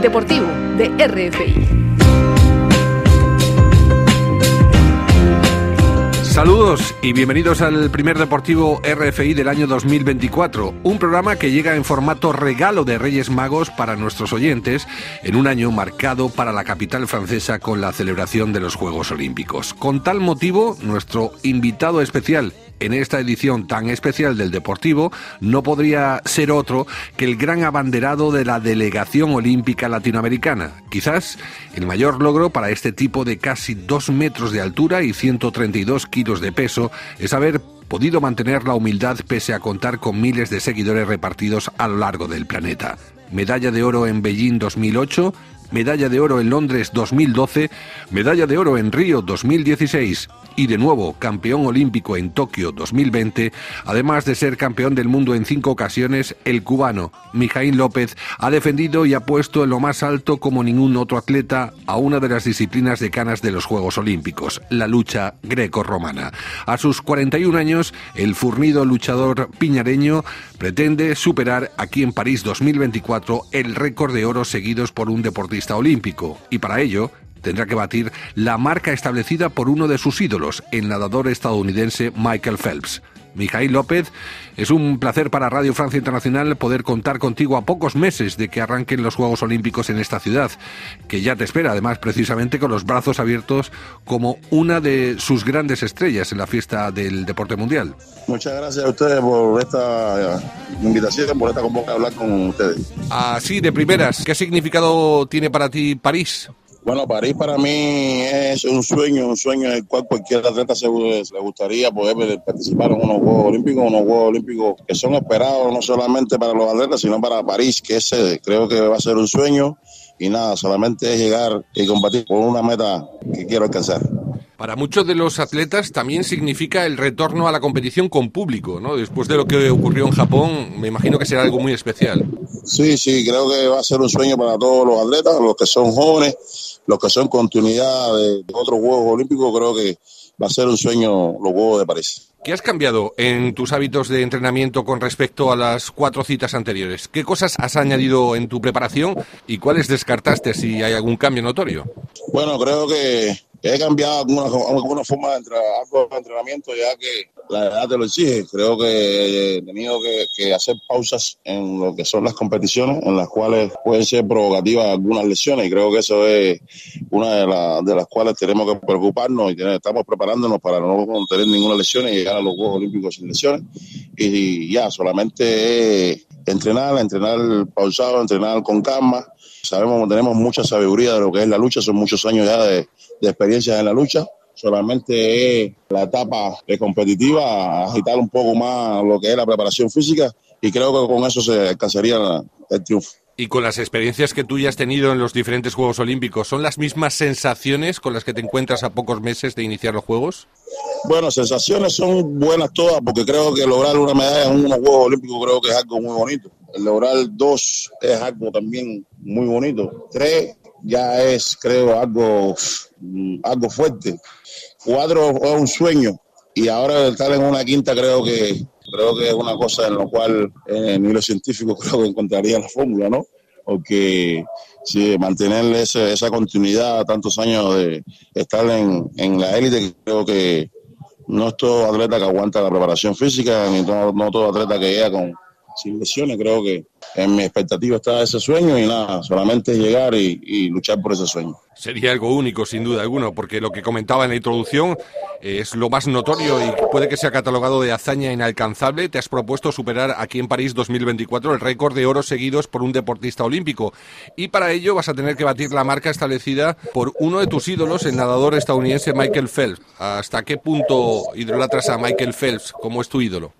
Deportivo de RFI. Saludos y bienvenidos al primer deportivo RFI del año 2024, un programa que llega en formato regalo de Reyes Magos para nuestros oyentes en un año marcado para la capital francesa con la celebración de los Juegos Olímpicos. Con tal motivo, nuestro invitado especial en esta edición tan especial del Deportivo no podría ser otro que el gran abanderado de la delegación olímpica latinoamericana. Quizás el mayor logro para este tipo de casi dos metros de altura y 132 kilos de peso es haber podido mantener la humildad pese a contar con miles de seguidores repartidos a lo largo del planeta. Medalla de oro en Beijing 2008, medalla de oro en Londres 2012, medalla de oro en Río 2016 y de nuevo campeón olímpico en Tokio 2020, además de ser campeón del mundo en cinco ocasiones, el cubano Mijaín López ha defendido y ha puesto en lo más alto como ningún otro atleta a una de las disciplinas decanas de los Juegos Olímpicos, la lucha greco-romana. A sus 41 años, el furnido luchador piñareño pretende superar aquí en París 2024 el récord de oro seguidos por un deportista olímpico y para ello tendrá que batir la marca establecida por uno de sus ídolos, el nadador estadounidense Michael Phelps. Mijail López, es un placer para Radio Francia Internacional poder contar contigo a pocos meses de que arranquen los Juegos Olímpicos en esta ciudad, que ya te espera, además, precisamente con los brazos abiertos como una de sus grandes estrellas en la fiesta del deporte mundial. Muchas gracias a ustedes por esta invitación, por esta convocatoria a hablar con ustedes. Así, de primeras, ¿qué significado tiene para ti París? Bueno, París para mí es un sueño, un sueño en el cual cualquier atleta se, le gustaría poder participar en unos Juegos Olímpicos, unos Juegos Olímpicos que son esperados no solamente para los atletas, sino para París, que ese creo que va a ser un sueño y nada, solamente es llegar y combatir por una meta que quiero alcanzar. Para muchos de los atletas también significa el retorno a la competición con público, ¿no? Después de lo que ocurrió en Japón, me imagino que será algo muy especial. Sí, sí, creo que va a ser un sueño para todos los atletas, los que son jóvenes, los que son continuidad de, otros Juegos Olímpicos, creo que va a ser un sueño los Juegos de París. ¿Qué has cambiado en tus hábitos de entrenamiento con respecto a las cuatro citas anteriores? ¿Qué cosas has añadido en tu preparación y cuáles descartaste si hay algún cambio notorio? Bueno, creo que he cambiado alguna, forma de entrenamiento ya que la edad te lo exige. Creo que he tenido que, hacer pausas en lo que son las competiciones, en las cuales pueden ser provocativas algunas lesiones, y creo que eso es una de, de las cuales tenemos que preocuparnos y estamos preparándonos para no tener ninguna lesión y llegar a los Juegos Olímpicos sin lesiones. Y, ya, solamente entrenar, entrenar pausado, entrenar con calma. Sabemos que tenemos mucha sabiduría de lo que es la lucha, son muchos años ya de, de experiencia en la lucha solamente es la etapa de competitiva, agitar un poco más lo que es la preparación física y creo que con eso se alcanzaría el triunfo. Y con las experiencias que tú ya has tenido en los diferentes Juegos Olímpicos, ¿son las mismas sensaciones con las que te encuentras a pocos meses de iniciar los Juegos? Bueno, sensaciones son buenas todas, porque creo que lograr una medalla en unos Juegos Olímpicos creo que es algo muy bonito. El lograr dos es algo también muy bonito. Tres ya es, creo, algo, algo fuerte. Cuatro es un sueño y ahora estar en una quinta creo que creo que es una cosa en la cual eh, ni los científicos creo que encontrarían la fórmula, ¿no? Porque si mantener esa continuidad tantos años de estar en, en la élite, creo que no es todo atleta que aguanta la preparación física, ni no todo atleta que llega con, sin lesiones. Creo que en mi expectativa está ese sueño y nada, solamente llegar y, luchar por ese sueño. Sería algo único, sin duda alguna, porque lo que comentaba en la introducción es lo más notorio y puede que sea catalogado de hazaña inalcanzable. Te has propuesto superar aquí en París 2024 el récord de oros seguidos por un deportista olímpico. Y para ello vas a tener que batir la marca establecida por uno de tus ídolos, el nadador estadounidense Michael Phelps. ¿Hasta qué punto idolatras a Michael Phelps como es tu ídolo?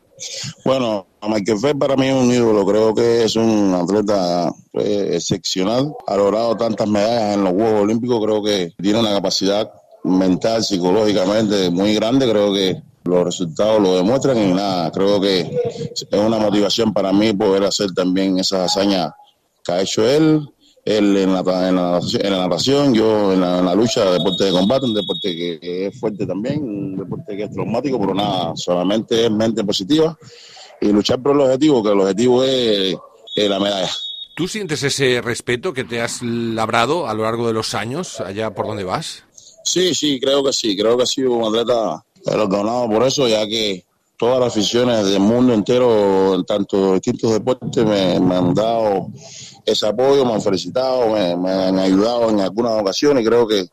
Bueno, Michael Phelps para mí es un ídolo, creo que es un atleta pues, excepcional, ha logrado tantas medallas en los Juegos Olímpicos, creo que tiene una capacidad mental, psicológicamente muy grande, creo que los resultados lo demuestran y nada, creo que es una motivación para mí poder hacer también esas hazañas que ha hecho él. Él en la, en la, en la natación, yo en la, lucha, deporte de combate, un deporte que, es fuerte también, deporte que es traumático, pero nada, solamente es mente positiva y luchar por el objetivo, que el objetivo es, la medalla. ¿Tú sientes ese respeto que te has labrado a lo largo de los años allá por donde vas? Sí, sí, creo que sí. Creo que ha sido un atleta ganado por eso, ya que todas las aficiones del mundo entero, en tanto distintos deportes, me, han dado ese apoyo, me han felicitado, me, han ayudado en algunas ocasiones. Creo que,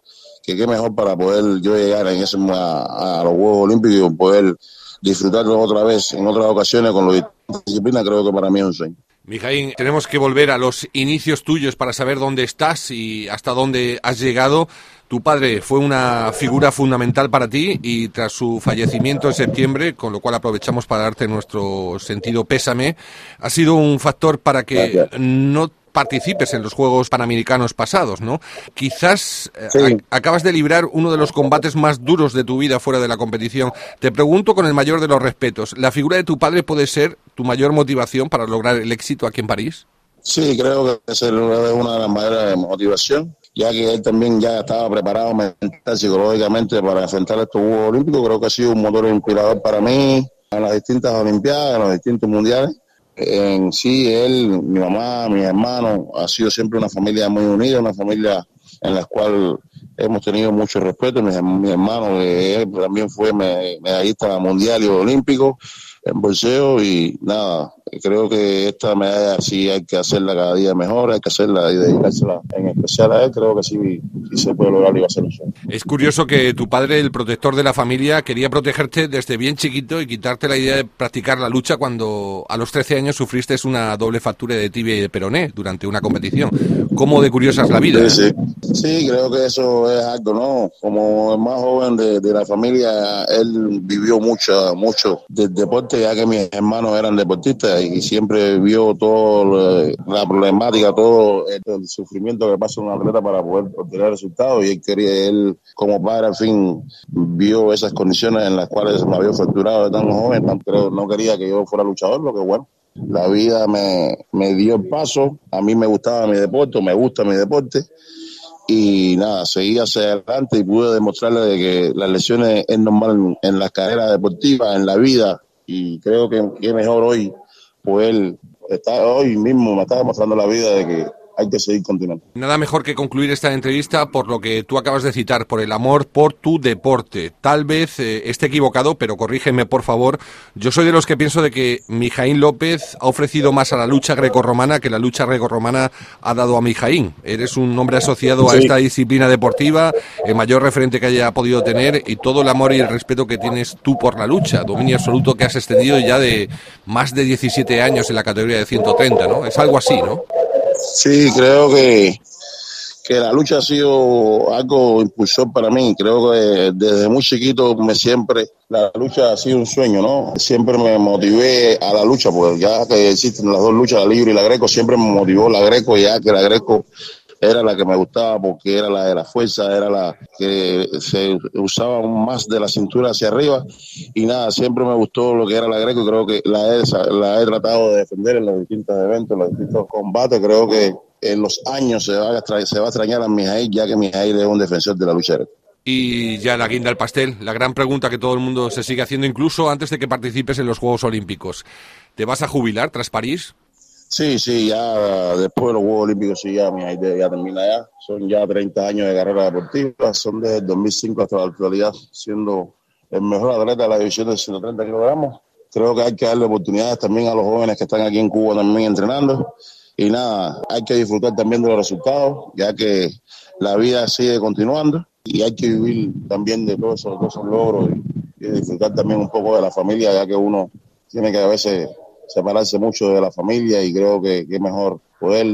que qué mejor para poder yo llegar en ese, a, los Juegos Olímpicos y poder disfrutarlo otra vez en otras ocasiones con las disciplinas, creo que para mí es un sueño. Mijaín, tenemos que volver a los inicios tuyos para saber dónde estás y hasta dónde has llegado. Tu padre fue una figura fundamental para ti y tras su fallecimiento en septiembre, con lo cual aprovechamos para darte nuestro sentido pésame, ha sido un factor para que no participes en los Juegos Panamericanos pasados, ¿no? Quizás eh, acabas de librar uno de los combates más duros de tu vida fuera de la competición. Te pregunto con el mayor de los respetos, ¿la figura de tu padre puede ser tu mayor motivación para lograr el éxito aquí en París? Sí, creo que es una de las mayores de motivación, ya que él también ya estaba preparado mental, psicológicamente para enfrentar estos Juegos Olímpicos. Creo que ha sido un motor inspirador para mí en las distintas Olimpiadas, en los distintos Mundiales en sí, él, mi mamá, mi hermano, ha sido siempre una familia muy unida, una familia en la cual hemos tenido mucho respeto. Mi, mi hermano, él también fue medallista mundial y olímpico en bolseo y nada, creo que esta medalla sí hay que hacerla cada día mejor, hay que hacerla y dedicársela en especial a él, creo que sí, se puede lograr y va a ser Es curioso que tu padre, el protector de la familia, quería protegerte desde bien chiquito y quitarte la idea de practicar la lucha cuando a los 13 años sufriste una doble factura de tibia y de peroné durante una competición. ¿Cómo de curiosa es la vida? Sí, sí. creo que eso es algo, ¿no? Como el más joven de, de la familia, él vivió mucho, mucho del deporte, ya que mis hermanos eran deportistas y siempre vio toda la problemática, todo el sufrimiento que pasa un atleta para poder obtener resultados. Y él quería, él como padre, al fin, vio esas condiciones en las cuales me había fracturado de tan joven, pero no quería que yo fuera luchador, lo que bueno. La vida me, me dio el paso, a mí me gustaba mi deporte, me gusta mi deporte, y nada, seguí hacia adelante y pude demostrarle de que las lesiones es normal en, las carreras deportivas, en la vida, y creo que, que mejor hoy él está hoy mismo me está demostrando la vida de que hay que seguir continuando. Nada mejor que concluir esta entrevista por lo que tú acabas de citar, por el amor por tu deporte. Tal vez eh, esté equivocado, pero corrígeme por favor. Yo soy de los que pienso de que Mijaín López ha ofrecido más a la lucha grecorromana que la lucha grecorromana ha dado a Mijaín. Eres un nombre asociado a esta disciplina deportiva, el mayor referente que haya podido tener y todo el amor y el respeto que tienes tú por la lucha. Dominio absoluto que has extendido ya de más de 17 años en la categoría de 130, ¿no? Es algo así, ¿no? Sí, creo que, que la lucha ha sido algo impulsor para mí. Creo que desde muy chiquito me siempre la lucha ha sido un sueño, ¿no? Siempre me motivé a la lucha, porque ya que existen las dos luchas, la libre y la greco, siempre me motivó la greco, ya que la greco era la que me gustaba porque era la de la fuerza, era la que se usaba más de la cintura hacia arriba y nada, siempre me gustó lo que era la greco y creo que la he, la he tratado de defender en los distintos eventos, en los distintos combates, creo que en los años se va a, se va a extrañar a Mijail ya que Mijail es un defensor de la lucha Y ya la guinda del pastel, la gran pregunta que todo el mundo se sigue haciendo incluso antes de que participes en los Juegos Olímpicos. ¿Te vas a jubilar tras París? Sí, sí, ya después de los Juegos Olímpicos, sí, ya mi idea ya termina ya. Son ya 30 años de carrera deportiva, son desde el 2005 hasta la actualidad, siendo el mejor atleta de la división de 130 kilogramos. Creo que hay que darle oportunidades también a los jóvenes que están aquí en Cuba también entrenando. Y nada, hay que disfrutar también de los resultados, ya que la vida sigue continuando y hay que vivir también de todos esos, todos esos logros y, y disfrutar también un poco de la familia, ya que uno tiene que a veces separarse mucho de la familia y creo que, es mejor poder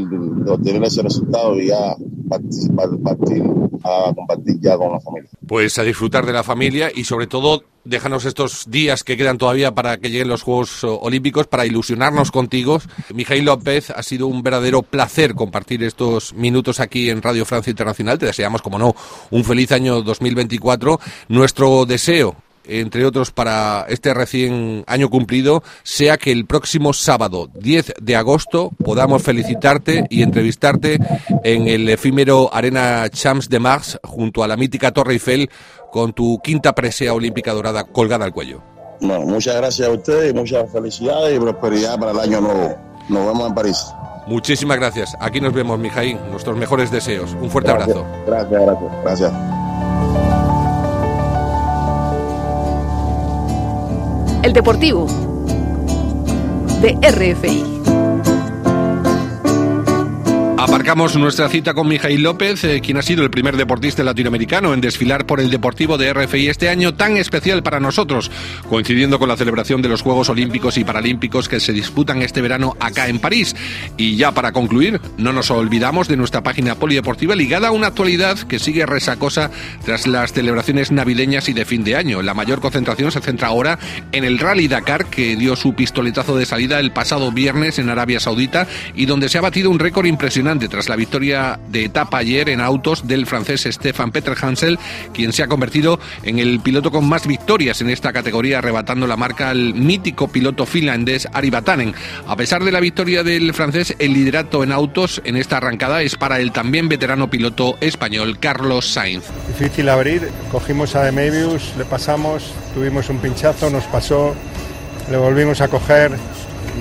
obtener ese resultado y ya partir, a compartir ya con la familia. Pues a disfrutar de la familia y sobre todo déjanos estos días que quedan todavía para que lleguen los Juegos Olímpicos para ilusionarnos contigo. Mijail López, ha sido un verdadero placer compartir estos minutos aquí en Radio Francia Internacional. Te deseamos, como no, un feliz año 2024. Nuestro deseo entre otros para este recién año cumplido, sea que el próximo sábado 10 de agosto podamos felicitarte y entrevistarte en el efímero Arena Champs de Mars junto a la mítica Torre Eiffel con tu quinta presea olímpica dorada colgada al cuello. Bueno, muchas gracias a ustedes y muchas felicidades y prosperidad para el año nuevo. Nos vemos en París. Muchísimas gracias. Aquí nos vemos, Mijaín. Nuestros mejores deseos. Un fuerte abrazo. Gracias, gracias, gracias. El Deportivo de RFI. Aparcamos nuestra cita con Mijail López, eh, quien ha sido el primer deportista latinoamericano en desfilar por el Deportivo de RFI este año tan especial para nosotros, coincidiendo con la celebración de los Juegos Olímpicos y Paralímpicos que se disputan este verano acá en París. Y ya para concluir, no nos olvidamos de nuestra página polideportiva ligada a una actualidad que sigue resacosa tras las celebraciones navideñas y de fin de año. La mayor concentración se centra ahora en el Rally Dakar, que dio su pistoletazo de salida el pasado viernes en Arabia Saudita y donde se ha batido un récord impresionante tras la victoria de etapa ayer en autos del francés Stefan Peter Hansel, quien se ha convertido en el piloto con más victorias en esta categoría, arrebatando la marca al mítico piloto finlandés Ari Vatanen. A pesar de la victoria del francés, el liderato en autos en esta arrancada es para el también veterano piloto español Carlos Sainz. Difícil abrir, cogimos a Demebius, le pasamos, tuvimos un pinchazo, nos pasó, le volvimos a coger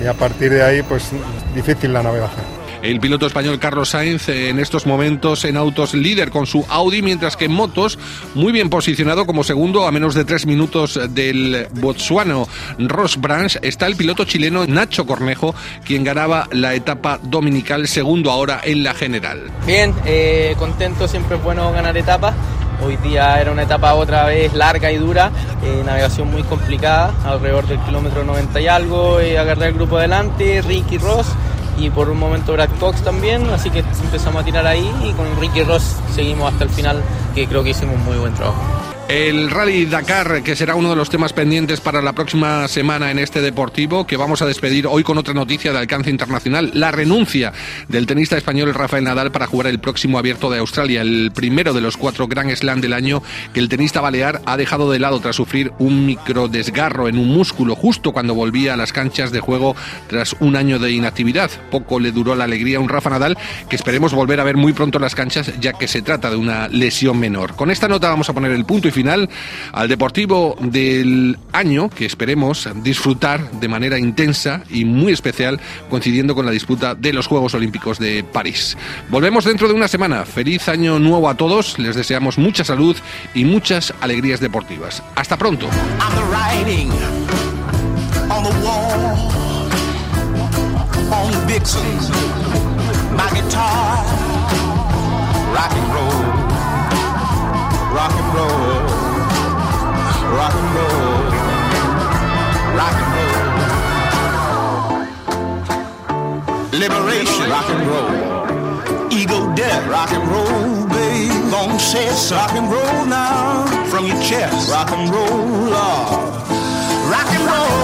y a partir de ahí pues difícil la navegación. El piloto español Carlos Sainz eh, en estos momentos en autos líder con su Audi, mientras que en motos muy bien posicionado como segundo a menos de tres minutos del botsuano Ross Branch está el piloto chileno Nacho Cornejo, quien ganaba la etapa dominical segundo ahora en la general. Bien, eh, contento, siempre es bueno ganar etapas. Hoy día era una etapa otra vez larga y dura, eh, navegación muy complicada, alrededor del kilómetro 90 y algo, agarré el grupo adelante, Ricky Ross y por un momento Brad Cox también, así que empezamos a tirar ahí y con Ricky Ross seguimos hasta el final, que creo que hicimos muy buen trabajo. El Rally Dakar, que será uno de los temas pendientes para la próxima semana en este deportivo, que vamos a despedir hoy con otra noticia de alcance internacional, la renuncia del tenista español Rafael Nadal para jugar el próximo abierto de Australia, el primero de los cuatro Grand Slam del año que el tenista balear ha dejado de lado tras sufrir un micro desgarro en un músculo justo cuando volvía a las canchas de juego tras un año de inactividad. Poco le duró la alegría a un Rafa Nadal que esperemos volver a ver muy pronto en las canchas ya que se trata de una lesión menor. Con esta nota vamos a poner el punto y final al Deportivo del año que esperemos disfrutar de manera intensa y muy especial coincidiendo con la disputa de los Juegos Olímpicos de París. Volvemos dentro de una semana. Feliz año nuevo a todos. Les deseamos mucha salud y muchas alegrías deportivas. Hasta pronto. Rock and roll. Liberation, rock and roll. Ego death, rock and roll, babe. Gon' say rock and roll now. From your chest, rock and roll, Lord. Rock and roll.